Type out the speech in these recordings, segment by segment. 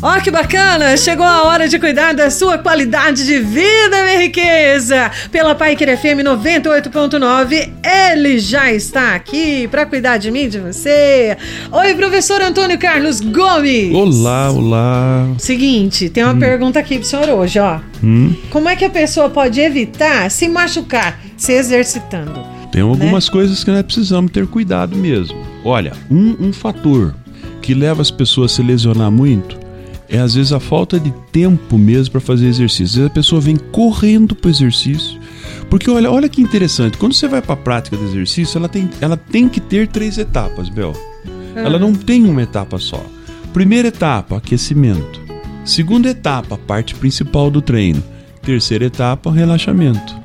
Ó, oh, que bacana! Chegou a hora de cuidar da sua qualidade de vida, minha riqueza! Pela Pai Querer FM 98.9, ele já está aqui para cuidar de mim e de você. Oi, professor Antônio Carlos Gomes! Olá, olá! Seguinte, tem uma hum. pergunta aqui pro senhor hoje, ó. Hum. Como é que a pessoa pode evitar se machucar se exercitando? Tem algumas né? coisas que nós precisamos ter cuidado mesmo. Olha, um, um fator que leva as pessoas a se lesionar muito é às vezes a falta de tempo mesmo para fazer exercício. Às vezes a pessoa vem correndo para o exercício. Porque olha, olha que interessante, quando você vai para a prática do exercício, ela tem, ela tem que ter três etapas, Bel. Ah. Ela não tem uma etapa só. Primeira etapa, aquecimento. Segunda etapa, parte principal do treino. Terceira etapa, relaxamento.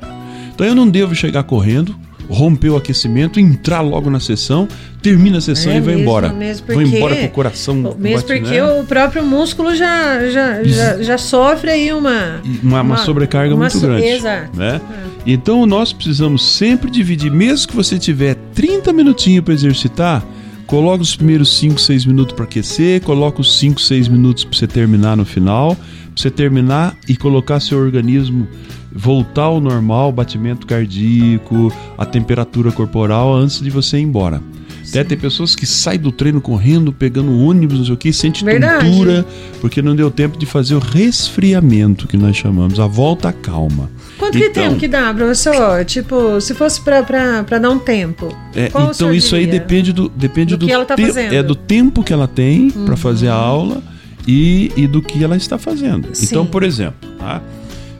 Então eu não devo chegar correndo, romper o aquecimento, entrar logo na sessão, termina a sessão é e vai mesmo, embora. Mesmo porque, vai embora com o coração. Mesmo porque né? o próprio músculo já, já, já, já, sofre aí uma, uma, uma sobrecarga uma muito so, grande. Exato. Né? É. Então nós precisamos sempre dividir, mesmo que você tiver 30 minutinhos para exercitar. Coloca os primeiros 5, 6 minutos para aquecer, coloca os 5, 6 minutos para você terminar no final, para você terminar e colocar seu organismo voltar ao normal, batimento cardíaco, a temperatura corporal antes de você ir embora. Até tem pessoas que saem do treino correndo, pegando ônibus, não sei o que, sente Verdade. tontura, porque não deu tempo de fazer o resfriamento, que nós chamamos, a volta à calma. Quanto então, que tempo que dá, professor? Tipo, se fosse para dar um tempo. É, então isso aí depende do depende do, do que ela tá fazendo. É do tempo que ela tem uhum. para fazer a aula e, e do que ela está fazendo. Sim. Então, por exemplo, tá?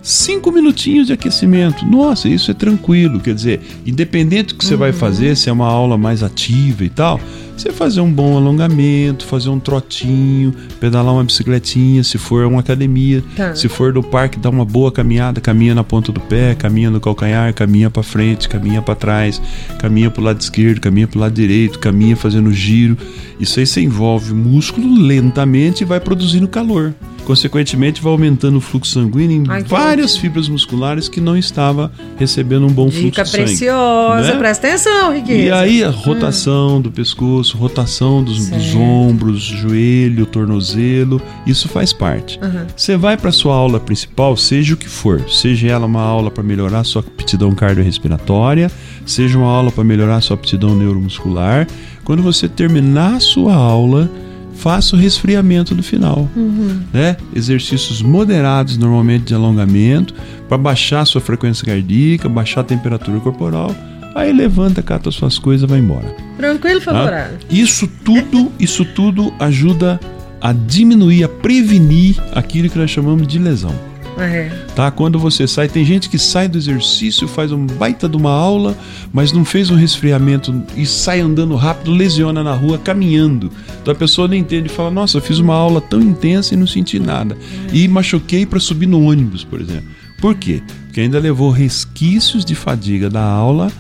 Cinco minutinhos de aquecimento. Nossa, isso é tranquilo. Quer dizer, independente do que você uhum. vai fazer, se é uma aula mais ativa e tal, você fazer um bom alongamento, fazer um trotinho, pedalar uma bicicletinha, se for uma academia, tá. se for do parque, dar uma boa caminhada, caminha na ponta do pé, caminha no calcanhar, caminha para frente, caminha para trás, caminha para o lado esquerdo, caminha para o lado direito, caminha fazendo giro. Isso aí você envolve músculo lentamente e vai produzindo calor. Consequentemente, vai aumentando o fluxo sanguíneo em Ai, várias fibras musculares que não estava recebendo um bom Dica fluxo de sangue. preciosa, né? presta atenção, Riqueza. E aí a rotação hum. do pescoço, rotação dos, dos, ombros, joelho, tornozelo, isso faz parte. Uhum. Você vai para sua aula principal, seja o que for, seja ela uma aula para melhorar sua aptidão cardiorrespiratória, seja uma aula para melhorar sua aptidão neuromuscular, quando você terminar a sua aula, faça o resfriamento no final. Uhum. Né? Exercícios moderados, normalmente de alongamento, para baixar a sua frequência cardíaca, baixar a temperatura corporal. Aí levanta, cata suas coisas, vai embora. Tranquilo, tá? favorável. Tá? Isso tudo, isso tudo ajuda a diminuir, a prevenir aquilo que nós chamamos de lesão. É. Tá? Quando você sai, tem gente que sai do exercício, faz um baita de uma aula, mas não fez um resfriamento e sai andando rápido, lesiona na rua caminhando. Então a pessoa não entende e fala: Nossa, eu fiz uma aula tão intensa e não senti nada. E machuquei para subir no ônibus, por exemplo. Por quê? Porque ainda levou resquícios de fadiga da aula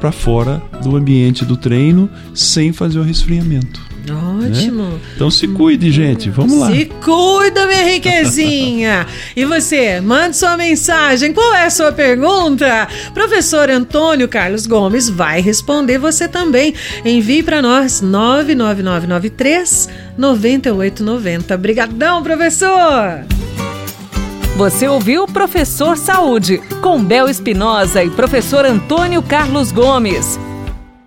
para fora do ambiente do treino sem fazer o resfriamento. Ótimo. Né? Então se cuide, gente. Vamos lá. Se cuida, minha riquezinha. e você, mande sua mensagem. Qual é a sua pergunta? Professor Antônio Carlos Gomes vai responder você também. Envie para nós 99993 9890. Obrigadão, professor. Você ouviu Professor Saúde, com Bel Espinosa e professor Antônio Carlos Gomes.